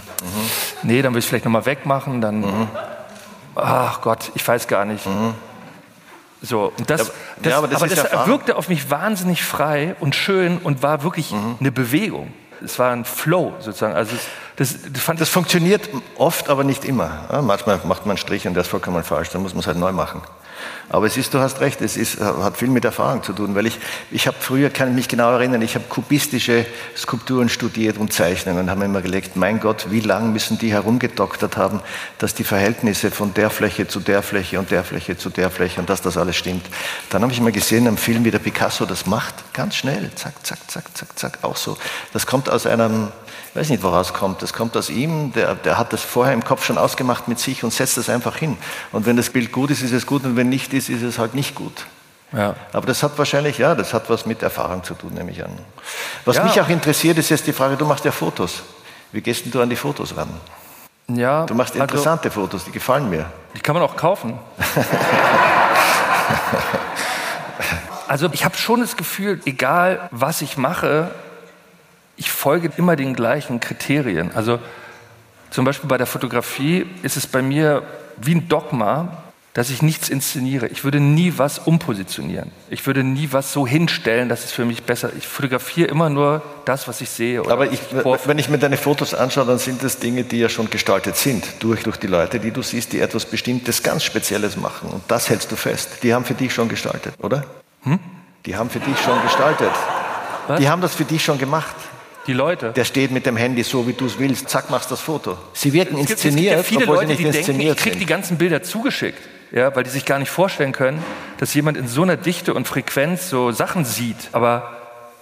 nee, dann würde ich es vielleicht nochmal wegmachen, dann, ach Gott, ich weiß gar nicht. So, und das, Ja, das, ja, aber das ist das wirkte auf mich wahnsinnig frei und schön und war wirklich eine Bewegung. Es war ein Flow sozusagen. Also das, das fand Das funktioniert oft, aber nicht immer. Manchmal macht man einen Strich und der ist vollkommen falsch, dann muss man es halt neu machen. Aber es ist, du hast recht, es ist, hat viel mit Erfahrung zu tun, weil ich, ich habe früher, kann ich mich genau erinnern, ich habe kubistische Skulpturen studiert und Zeichnungen und habe mir immer gelegt, mein Gott, wie lang müssen die herumgedoktert haben, dass die Verhältnisse von der Fläche zu der Fläche und der Fläche zu der Fläche und dass das alles stimmt. Dann habe ich mal gesehen am Film, wie der Picasso das macht, ganz schnell, zack, zack, zack, zack, zack, auch so. Das kommt aus einem, ich weiß nicht, woraus kommt. Das kommt aus ihm, der, der hat das vorher im Kopf schon ausgemacht mit sich und setzt das einfach hin. Und wenn das Bild gut ist, ist es gut und wenn nicht ist, ist es halt nicht gut. ja. Aber das hat wahrscheinlich, ja, das hat was mit Erfahrung zu tun, nehme ich an. Was Ja. mich auch interessiert, ist jetzt die Frage, du machst ja Fotos. Wie gehst denn du an die Fotos ran? ja, Du machst also, interessante Fotos, die gefallen mir. Die kann man auch kaufen. also ich habe schon das Gefühl, egal was ich mache, ich folge immer den gleichen Kriterien. Also zum Beispiel bei der Fotografie ist es bei mir wie ein Dogma, dass ich nichts inszeniere. Ich würde nie was umpositionieren. Ich würde nie was so hinstellen, dass es für mich besser. Ich fotografiere immer nur das, was ich sehe. Aber ich, vorf- wenn ich mir deine Fotos anschaue, dann sind das Dinge, die ja schon gestaltet sind, durch, durch die Leute, die du siehst, die etwas Bestimmtes, ganz Spezielles machen. Und das hältst du fest. Die haben für dich schon gestaltet, oder? Die haben für dich schon gestaltet. Hm? Was? Die haben das für dich schon gemacht. Die Leute. Der steht mit dem Handy so, wie du es willst. Zack, machst das Foto. Sie wirken Es gibt, es gibt inszeniert, ja viele obwohl Leute, die nicht denken, ich inszeniert kriege die ganzen Bilder zugeschickt, ja, weil die sich gar nicht vorstellen können, dass jemand in so einer Dichte und Frequenz so Sachen sieht. Aber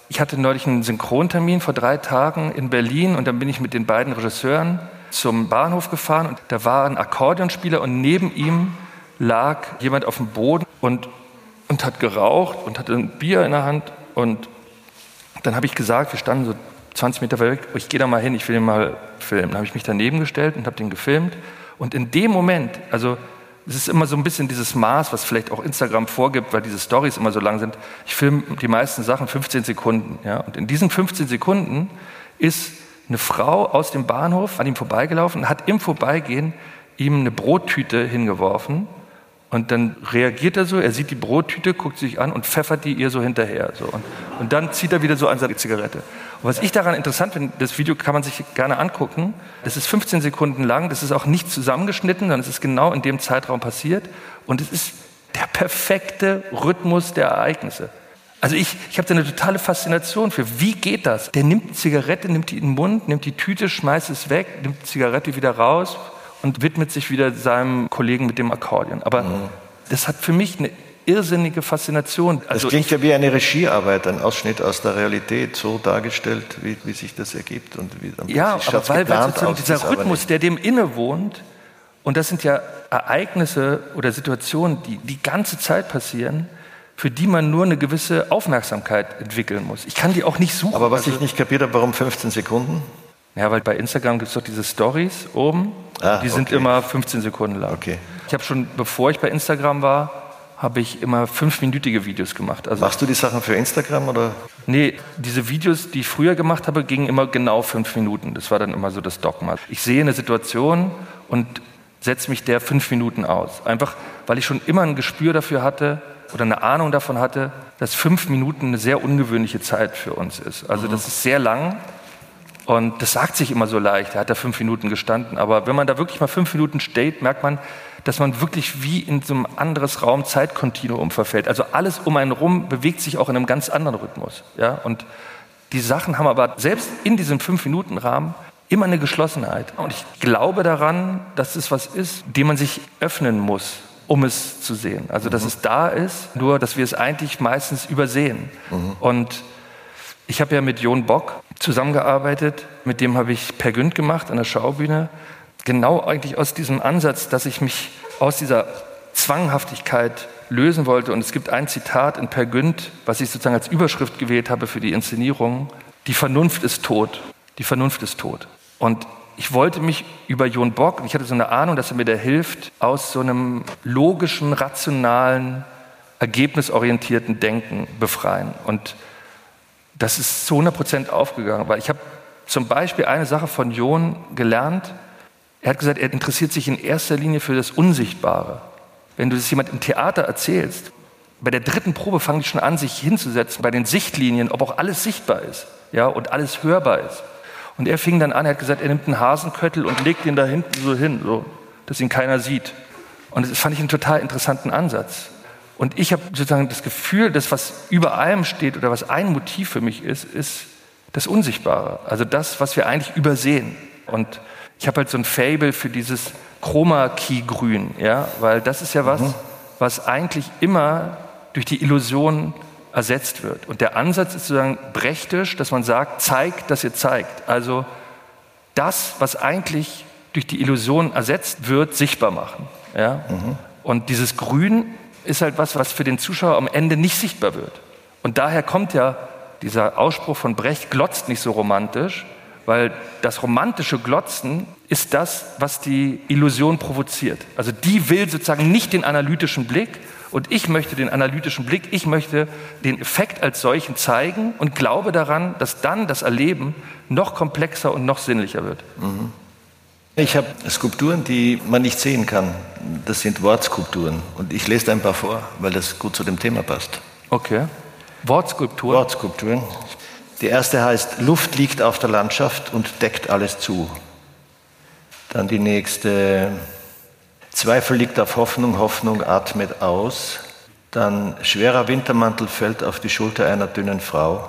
ich hatte neulich einen Synchrontermin vor drei Tagen in Berlin und dann bin ich mit den beiden Regisseuren zum Bahnhof gefahren und da war ein Akkordeonspieler und neben ihm lag jemand auf dem Boden und, und hat geraucht und hatte ein Bier in der Hand und dann habe ich gesagt, wir standen so 20 Meter weg, ich gehe da mal hin, ich will den mal filmen. Dann habe ich mich daneben gestellt und habe den gefilmt. Und in dem Moment, also es ist immer so ein bisschen dieses Maß, was vielleicht auch Instagram vorgibt, weil diese Stories immer so lang sind. Ich filme die meisten Sachen 15 Sekunden. Ja? Und in diesen 15 Sekunden ist eine Frau aus dem Bahnhof an ihm vorbeigelaufen hat im Vorbeigehen ihm eine Brottüte hingeworfen Und dann reagiert er so, er sieht die Brottüte, guckt sich an und pfeffert die ihr so hinterher. So. Und, und dann zieht er wieder so an seine Zigarette. Und was ich daran interessant finde, das Video kann man sich gerne angucken. Das ist 15 Sekunden lang, das ist auch nicht zusammengeschnitten, sondern es ist genau in dem Zeitraum passiert. Und es ist der perfekte Rhythmus der Ereignisse. Also ich, ich habe da eine totale Faszination für, wie geht das? Der nimmt Zigarette, nimmt die in den Mund, nimmt die Tüte, schmeißt es weg, nimmt die Zigarette wieder raus, und widmet sich wieder seinem Kollegen mit dem Akkordeon. Aber mhm. das hat für mich eine irrsinnige Faszination. Also das klingt ja wie eine Regiearbeit, ein Ausschnitt aus der Realität, so dargestellt, wie, wie sich das ergibt. Und wie, ja, aber weil, weil dieser Rhythmus, der dem innewohnt, und das sind ja Ereignisse oder Situationen, die die ganze Zeit passieren, für die man nur eine gewisse Aufmerksamkeit entwickeln muss. Ich kann die auch nicht suchen. Aber was also, ich nicht kapiert habe, warum 15 Sekunden? Ja, weil bei Instagram gibt es doch diese Stories oben. Ah, die sind okay. immer 15 Sekunden lang. Okay. Ich habe schon, bevor ich bei Instagram war, habe ich immer fünfminütige Videos gemacht. Also Machst du die Sachen für Instagram oder? Nee, diese Videos, die ich früher gemacht habe, gingen immer genau fünf Minuten. Das war dann immer so das Dogma. Ich sehe eine Situation und setze mich der fünf Minuten aus. Einfach, weil ich schon immer ein Gespür dafür hatte oder eine Ahnung davon hatte, dass fünf Minuten eine sehr ungewöhnliche Zeit für uns ist. Also mhm. das ist sehr lang und das sagt sich immer so leicht, er hat da fünf Minuten gestanden. Aber wenn man da wirklich mal fünf Minuten steht, merkt man, dass man wirklich wie in so einem anderes Raum-Zeit-Kontinuum verfällt. Also alles um einen rum bewegt sich auch in einem ganz anderen Rhythmus. Ja? Und die Sachen haben aber selbst in diesem Fünf-Minuten-Rahmen immer eine Geschlossenheit. Und ich glaube daran, dass es was ist, dem man sich öffnen muss, um es zu sehen. Also dass mhm. es da ist, nur dass wir es eigentlich meistens übersehen. Mhm. Und ich habe ja mit Jon Bock zusammengearbeitet, mit dem habe ich Per Günd gemacht an der Schaubühne. Genau eigentlich aus diesem Ansatz, dass ich mich aus dieser Zwanghaftigkeit lösen wollte. Und es gibt ein Zitat in Per Günd, was ich sozusagen als Überschrift gewählt habe für die Inszenierung. Die Vernunft ist tot. Die Vernunft ist tot. Und ich wollte mich über Jon Bock, ich hatte so eine Ahnung, dass er mir da hilft, aus so einem logischen, rationalen, ergebnisorientierten Denken befreien. Und das ist zu 100 Prozent aufgegangen, weil ich habe zum Beispiel eine Sache von John gelernt. Er hat gesagt, er interessiert sich in erster Linie für das Unsichtbare. Wenn du das jemand im Theater erzählst, bei der dritten Probe fangen die schon an, sich hinzusetzen bei den Sichtlinien, ob auch alles sichtbar ist, ja, und alles hörbar ist. Und er fing dann an, er hat gesagt, er nimmt einen Hasenköttel und legt ihn da hinten so hin, so, dass ihn keiner sieht. Und das fand ich einen total interessanten Ansatz. Und ich habe sozusagen das Gefühl, dass was über allem steht oder was ein Motiv für mich ist, ist das Unsichtbare. Also das, was wir eigentlich übersehen. Und ich habe halt so ein Fable für dieses Chroma-Key-Grün, ja, weil das ist ja was, mhm. was eigentlich immer durch die Illusion ersetzt wird. Und der Ansatz ist sozusagen brechtisch, dass man sagt, zeigt, dass ihr zeigt. Also das, was eigentlich durch die Illusion ersetzt wird, sichtbar machen. Ja? Mhm. Und dieses Grün ist halt was, was für den Zuschauer am Ende nicht sichtbar wird. Und daher kommt ja dieser Ausspruch von Brecht, glotzt nicht so romantisch, weil das romantische Glotzen ist das, was die Illusion provoziert. Also die will sozusagen nicht den analytischen Blick und ich möchte den analytischen Blick, ich möchte den Effekt als solchen zeigen und glaube daran, dass dann das Erleben noch komplexer und noch sinnlicher wird. Mhm. Ich habe Skulpturen, die man nicht sehen kann. Das sind Wortskulpturen. Und ich lese ein paar vor, weil das gut zu dem Thema passt. Okay. Wortskulpturen? Wortskulpturen. Die erste heißt, Luft liegt auf der Landschaft und deckt alles zu. Dann die nächste, Zweifel liegt auf Hoffnung, Hoffnung atmet aus. Dann schwerer Wintermantel fällt auf die Schulter einer dünnen Frau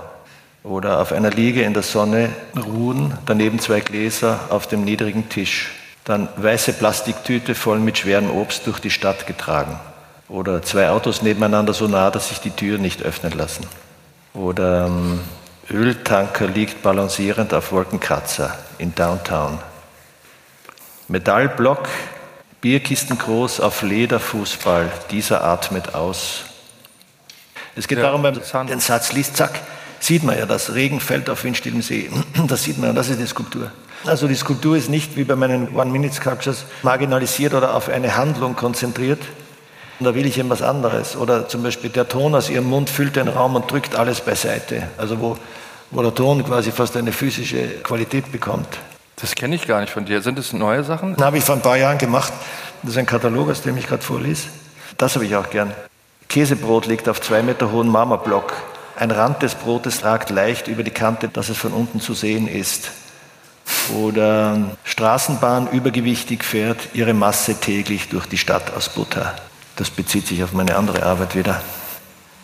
oder auf einer Liege in der Sonne ruhen, daneben zwei Gläser auf dem niedrigen Tisch, dann weiße Plastiktüte voll mit schwerem Obst durch die Stadt getragen. Oder zwei Autos nebeneinander so nah, dass sich die Türen nicht öffnen lassen. Oder ähm, Öltanker liegt balancierend auf Wolkenkratzer in Downtown. Metallblock, Bierkisten groß auf Lederfußball, dieser atmet aus. Es geht ja, darum, wenn man den Satz liest, zack, sieht man ja, dass Regen fällt auf windstillem See. Das sieht man und das ist die Skulptur. Also die Skulptur ist nicht wie bei meinen One-Minute-Sculptures marginalisiert oder auf eine Handlung konzentriert. Und da will ich eben was anderes. Oder zum Beispiel der Ton aus ihrem Mund füllt den Raum und drückt alles beiseite. Also wo, wo der Ton quasi fast eine physische Qualität bekommt. Das kenne ich gar nicht von dir. Sind das neue Sachen? Das habe ich vor ein paar Jahren gemacht. Das ist ein Katalog, aus dem ich gerade vorlese. Das habe ich auch gern. Käsebrot liegt auf zwei Meter hohen Marmorblock. Ein Rand des Brotes ragt leicht über die Kante, dass es von unten zu sehen ist. Oder Straßenbahn übergewichtig fährt ihre Masse täglich durch die Stadt aus Butter. Das bezieht sich auf meine andere Arbeit wieder.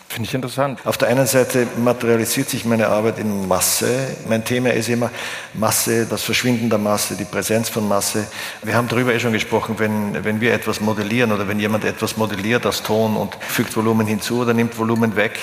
Finde ich interessant. Auf der einen Seite materialisiert sich meine Arbeit in Masse. Mein Thema ist immer Masse, das Verschwinden der Masse, die Präsenz von Masse. Wir haben darüber eh schon gesprochen, wenn, wenn wir etwas modellieren oder wenn jemand etwas modelliert aus Ton und fügt Volumen hinzu oder nimmt Volumen weg,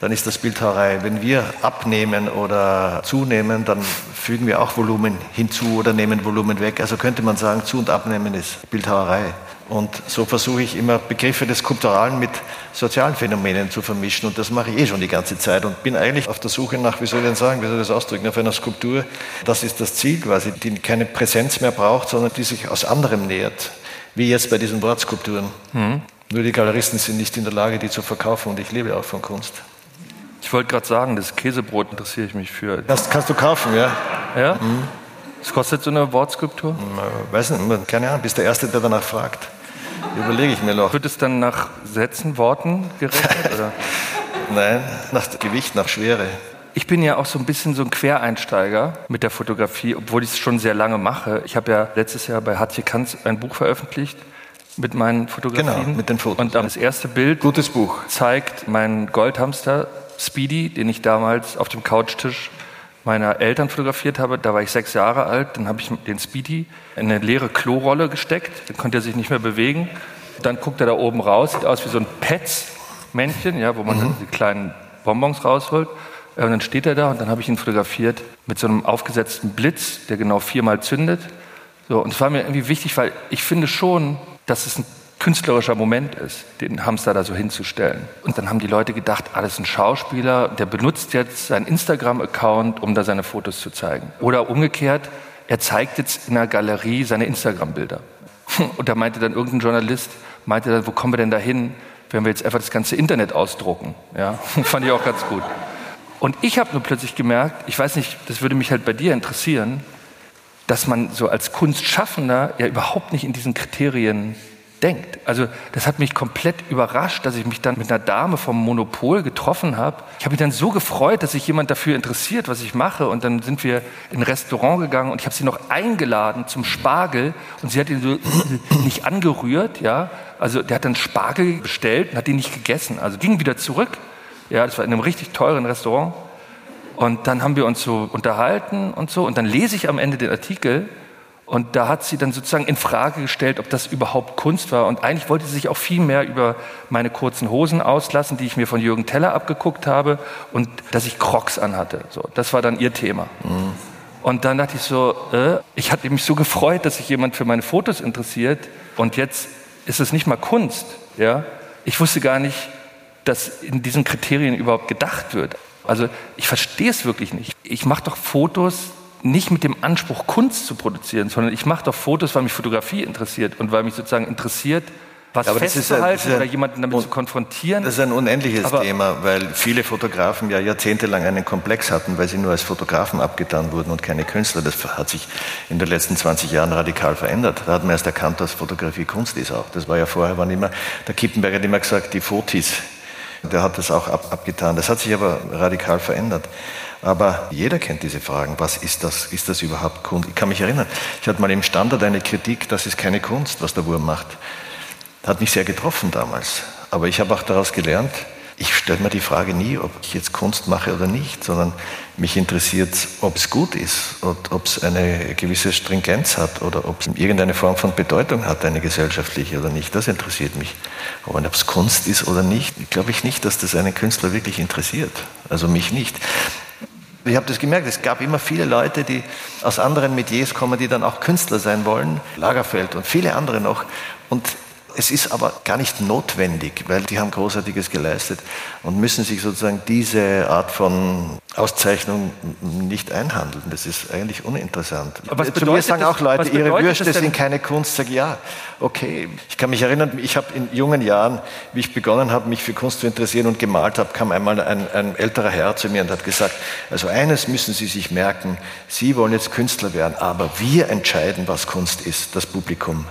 dann ist das Bildhauerei. Wenn wir abnehmen oder zunehmen, dann fügen wir auch Volumen hinzu oder nehmen Volumen weg. Also könnte man sagen, zu und abnehmen ist Bildhauerei. Und so versuche ich immer Begriffe des Skulpturalen mit sozialen Phänomenen zu vermischen. Und das mache ich eh schon die ganze Zeit und bin eigentlich auf der Suche nach, wie soll ich denn sagen, wie soll ich das ausdrücken, auf einer Skulptur. Das ist das Ziel quasi, die keine Präsenz mehr braucht, sondern die sich aus anderem nähert. Wie jetzt bei diesen Wortskulpturen. Mhm. Nur die Galeristen sind nicht in der Lage, die zu verkaufen und ich lebe auch von Kunst. Ich wollte gerade sagen, das Käsebrot interessiere ich mich für. Das kannst du kaufen, ja? Ja? Mhm. Was kostet so eine Wortskulptur? Weiß nicht, keine Ahnung, bist der Erste, der danach fragt. Überlege ich mir noch. Wird es dann nach Sätzen, Worten gerechnet? oder? Nein, nach Gewicht, nach Schwere. Ich bin ja auch so ein bisschen so ein Quereinsteiger mit der Fotografie, obwohl ich es schon sehr lange mache. Ich habe ja letztes Jahr bei Hatje Kanz ein Buch veröffentlicht mit meinen Fotografien. Genau, mit den Fotos. Und das erste Bild Gutes Buch. zeigt meinen Goldhamster Speedy, den ich damals auf dem Couchtisch meiner Eltern fotografiert habe. Da war ich sechs Jahre alt. Dann habe ich den Speedy in eine leere Klorolle gesteckt. Dann konnte er sich nicht mehr bewegen. Dann guckt er da oben raus, sieht aus wie so ein Pets-Männchen, ja, wo man mhm. die kleinen Bonbons rausholt. Und dann steht er da und dann habe ich ihn fotografiert mit so einem aufgesetzten Blitz, der genau viermal zündet. So, und es war mir irgendwie wichtig, weil ich finde schon, dass es ein künstlerischer Moment ist, den Hamster da so hinzustellen. Und dann haben die Leute gedacht, ah, ein Schauspieler, der benutzt jetzt seinen Instagram-Account, um da seine Fotos zu zeigen. Oder umgekehrt, er zeigt jetzt in der Galerie seine Instagram-Bilder. Und da meinte dann irgendein Journalist, meinte dann, wo kommen wir denn da hin, wenn wir jetzt einfach das ganze Internet ausdrucken? Ja, fand ich auch ganz gut. Und ich habe nur plötzlich gemerkt, ich weiß nicht, das würde mich halt bei dir interessieren, dass man so als Kunstschaffender ja überhaupt nicht in diesen Kriterien denkt. Also das hat mich komplett überrascht, dass ich mich dann mit einer Dame vom Monopol getroffen habe. Ich habe mich dann so gefreut, dass sich jemand dafür interessiert, was ich mache. Und dann sind wir in ein Restaurant gegangen und ich habe sie noch eingeladen zum Spargel und sie hat ihn so nicht angerührt, ja. Also der hat dann Spargel bestellt und hat ihn nicht gegessen. Also ging wieder zurück. Ja, das war in einem richtig teuren Restaurant. Und dann haben wir uns so unterhalten und so. Und dann lese ich am Ende den Artikel und da hat sie dann sozusagen in Frage gestellt, ob das überhaupt Kunst war. Und eigentlich wollte sie sich auch viel mehr über meine kurzen Hosen auslassen, die ich mir von Jürgen Teller abgeguckt habe und dass ich Crocs anhatte. So, das war dann ihr Thema. Mhm. Und dann dachte ich so, äh, ich hatte mich so gefreut, dass sich jemand für meine Fotos interessiert. Und jetzt ist es nicht mal Kunst. Ja? Ich wusste gar nicht, dass in diesen Kriterien überhaupt gedacht wird. Also ich verstehe es wirklich nicht. Ich mache doch Fotos, nicht mit dem Anspruch, Kunst zu produzieren, sondern ich mache doch Fotos, weil mich Fotografie interessiert und weil mich sozusagen interessiert, was ja, festzuhalten ja, ja, oder jemanden damit zu konfrontieren. Das ist ein unendliches aber Thema, weil viele Fotografen ja jahrzehntelang einen Komplex hatten, weil sie nur als Fotografen abgetan wurden und keine Künstler. Das hat sich in den letzten 20 Jahren radikal verändert. Da hat man erst erkannt, dass Fotografie Kunst ist auch. Das war ja vorher, waren immer, der Kippenberger hat immer gesagt, die Fotis, der hat das auch ab, abgetan. Das hat sich aber radikal verändert. Aber jeder kennt diese Fragen. Was ist das? Ist das überhaupt Kunst? Ich kann mich erinnern, ich hatte mal im Standard eine Kritik, das ist keine Kunst, was der Wurm macht. Hat mich sehr getroffen damals. Aber ich habe auch daraus gelernt, ich stelle mir die Frage nie, ob ich jetzt Kunst mache oder nicht, sondern mich interessiert, ob es gut ist und ob es eine gewisse Stringenz hat oder ob es irgendeine Form von Bedeutung hat, eine gesellschaftliche oder nicht. Das interessiert mich. Aber ob es Kunst ist oder nicht, glaube ich nicht, dass das einen Künstler wirklich interessiert. Also mich nicht. Ich habe das gemerkt, es gab immer viele Leute, die aus anderen Metiers kommen, die dann auch Künstler sein wollen, Lagerfeld und viele andere noch. Und es ist aber gar nicht notwendig, weil die haben Großartiges geleistet und müssen sich sozusagen diese Art von Auszeichnung nicht einhandeln. Das ist eigentlich uninteressant. Aber was Zu mir sagen das, auch Leute, ihre Würste sind keine Kunst. Sag ja, okay. Ich kann mich erinnern, ich habe in jungen Jahren, wie ich begonnen habe, mich für Kunst zu interessieren und gemalt habe, kam einmal ein, ein älterer Herr zu mir und hat gesagt, also eines müssen Sie sich merken, Sie wollen jetzt Künstler werden, aber wir entscheiden, was Kunst ist, das Publikum.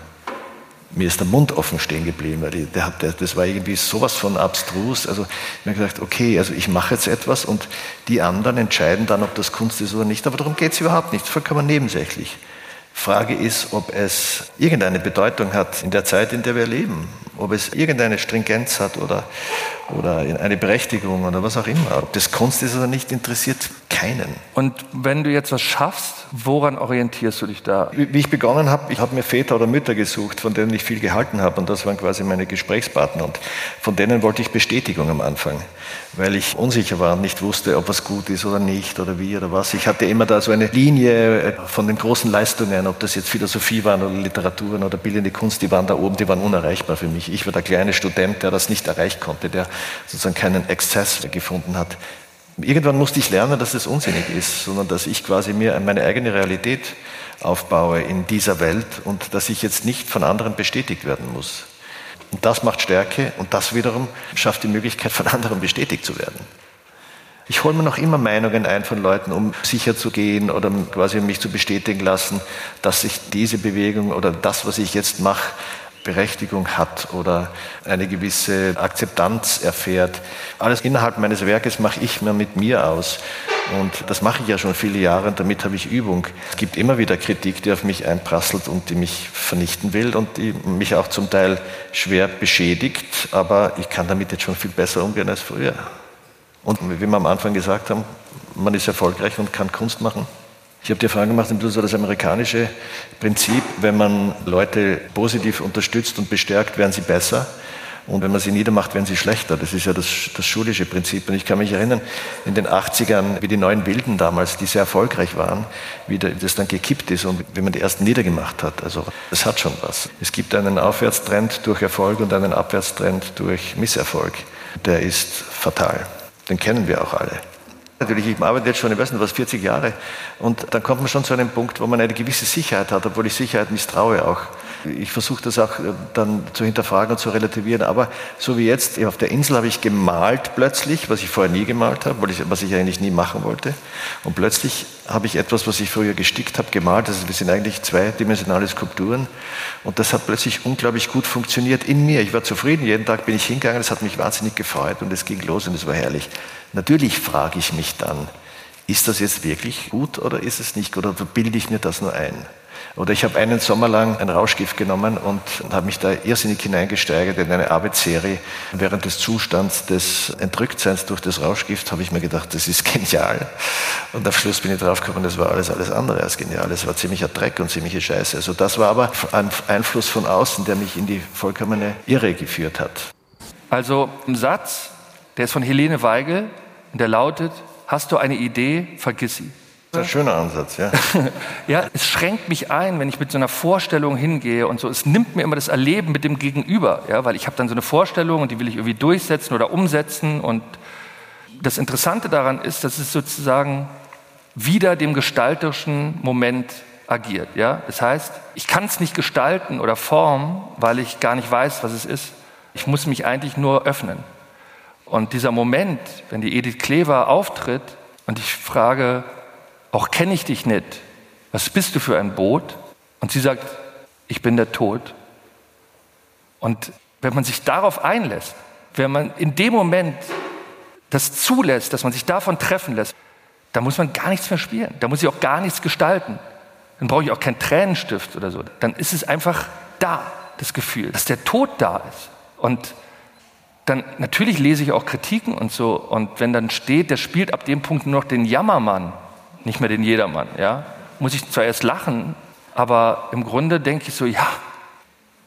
Mir ist der Mund offen stehen geblieben, weil der der, das war irgendwie sowas von abstrus. Also ich habe gedacht, okay, also ich mache jetzt etwas und die anderen entscheiden dann, ob das Kunst ist oder nicht. Aber darum geht es überhaupt nicht, vollkommen nebensächlich. Frage ist, ob es irgendeine Bedeutung hat in der Zeit, in der wir leben. Ob es irgendeine Stringenz hat oder, oder eine Berechtigung oder was auch immer. Ob das Kunst ist oder nicht, interessiert keinen. Und wenn du jetzt was schaffst, woran orientierst du dich da? Wie ich begonnen habe, ich habe mir Väter oder Mütter gesucht, von denen ich viel gehalten habe. Und das waren quasi meine Gesprächspartner. Und von denen wollte ich Bestätigung am Anfang, weil ich unsicher war und nicht wusste, ob was gut ist oder nicht oder wie oder was. Ich hatte immer da so eine Linie äh, von den großen Leistungen, ob das jetzt Philosophie waren oder Literaturen oder bildende Kunst, die waren da oben, die waren unerreichbar für mich. Ich war der kleine Student, der das nicht erreichen konnte, der sozusagen keinen Exzess gefunden hat. Irgendwann musste ich lernen, dass es unsinnig ist, sondern dass ich quasi mir meine eigene Realität aufbaue in dieser Welt und dass ich jetzt nicht von anderen bestätigt werden muss. Und das macht Stärke und das wiederum schafft die Möglichkeit, von anderen bestätigt zu werden. Ich hole mir noch immer Meinungen ein von Leuten, um sicher zu gehen oder quasi mich zu bestätigen lassen, dass sich diese Bewegung oder das, was ich jetzt mache, Berechtigung hat oder eine gewisse Akzeptanz erfährt. Alles innerhalb meines Werkes mache ich mir mit mir aus. Und das mache ich ja schon viele Jahre und damit habe ich Übung. Es gibt immer wieder Kritik, die auf mich einprasselt und die mich vernichten will und die mich auch zum Teil schwer beschädigt, aber ich kann damit jetzt schon viel besser umgehen als früher. Und wie wir am Anfang gesagt haben, man ist erfolgreich und kann Kunst machen. Ich habe dir Fragen gemacht, du so das amerikanische Prinzip, wenn man Leute positiv unterstützt und bestärkt, werden sie besser. Und wenn man sie niedermacht, werden sie schlechter. Das ist ja das, das schulische Prinzip. Und ich kann mich erinnern, in den 80ern, wie die neuen Wilden damals, die sehr erfolgreich waren, wie das dann gekippt ist und wie man die ersten niedergemacht hat. Also das hat schon was. Es gibt einen Aufwärtstrend durch Erfolg und einen Abwärtstrend durch Misserfolg. Der ist fatal. Den kennen wir auch alle. Natürlich, ich arbeite jetzt schon, ich weiß nicht was, 40 Jahre. Und dann kommt man schon zu einem Punkt, wo man eine gewisse Sicherheit hat, obwohl ich Sicherheit misstraue auch. Ich versuche das auch äh, dann zu hinterfragen und zu relativieren. Aber so wie jetzt, auf der Insel habe ich gemalt plötzlich, was ich vorher nie gemalt habe, was ich eigentlich nie machen wollte. Und plötzlich habe ich etwas, was ich früher gestickt habe, gemalt. Wir sind eigentlich zweidimensionale Skulpturen. Und das hat plötzlich unglaublich gut funktioniert in mir. Ich war zufrieden. Jeden Tag bin ich hingegangen. Es hat mich wahnsinnig gefreut und es ging los und es war herrlich. Natürlich frage ich mich dann, ist das jetzt wirklich gut oder ist es nicht gut oder bilde ich mir das nur ein? Oder ich habe einen Sommer lang ein Rauschgift genommen und habe mich da irrsinnig hineingesteigert in eine Arbeitsserie. Während des Zustands des Entrücktseins durch das Rauschgift habe ich mir gedacht, das ist genial. Und am Schluss bin ich draufgekommen, das war alles, alles andere als genial. Es war ziemlicher Dreck und ziemliche Scheiße. Also das war aber ein Einfluss von außen, der mich in die vollkommene Irre geführt hat. Also ein Satz, der ist von Helene Weigel und der lautet, hast du eine Idee, vergiss sie. Das ist ein schöner Ansatz, ja. ja, es schränkt mich ein, wenn ich mit so einer Vorstellung hingehe und so. Es nimmt mir immer das Erleben mit dem Gegenüber, ja, weil ich habe dann so eine Vorstellung und die will ich irgendwie durchsetzen oder umsetzen. Und das Interessante daran ist, dass es sozusagen wieder dem gestalterischen Moment agiert. Ja? Das heißt, ich kann es nicht gestalten oder formen, weil ich gar nicht weiß, was es ist. Ich muss mich eigentlich nur öffnen. Und dieser Moment, wenn die Edith Klever auftritt und ich frage, auch kenne ich dich nicht. Was bist du für ein Boot? Und sie sagt, ich bin der Tod. Und wenn man sich darauf einlässt, wenn man in dem Moment das zulässt, dass man sich davon treffen lässt, dann muss man gar nichts mehr spielen. Da muss ich auch gar nichts gestalten. Dann brauche ich auch keinen Tränenstift oder so. Dann ist es einfach da, das Gefühl, dass der Tod da ist. Und dann natürlich lese ich auch Kritiken und so. Und wenn dann steht, der spielt ab dem Punkt nur noch den Jammermann, nicht mehr den Jedermann, ja, muss ich zwar erst lachen, aber im Grunde denke ich so, ja,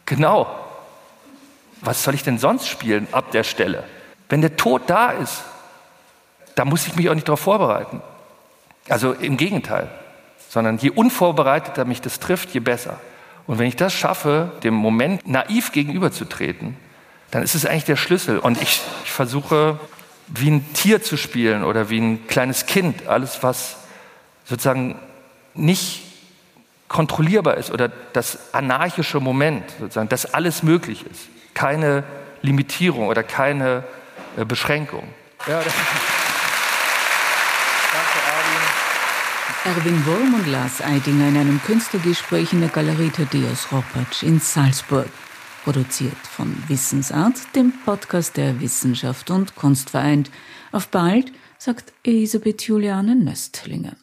genau. Was soll ich denn sonst spielen ab der Stelle? Wenn der Tod da ist, da muss ich mich auch nicht darauf vorbereiten. Also im Gegenteil, sondern je unvorbereiteter mich das trifft, je besser. Und wenn ich das schaffe, dem Moment naiv gegenüberzutreten, dann ist es eigentlich der Schlüssel. Und ich, ich versuche, wie ein Tier zu spielen oder wie ein kleines Kind, alles, was sozusagen nicht kontrollierbar ist oder das anarchische Moment, sozusagen, dass alles möglich ist. Keine Limitierung oder keine äh, Beschränkung. Ja, Danke, Erwin Wurm und Lars Eidinger in einem Künstlergespräch in der Galerie Thaddeus Ropatsch in Salzburg. Produziert von Wissensart, dem Podcast der Wissenschaft und Kunst vereint. Auf bald, sagt Elisabeth Juliane Nöstlinger.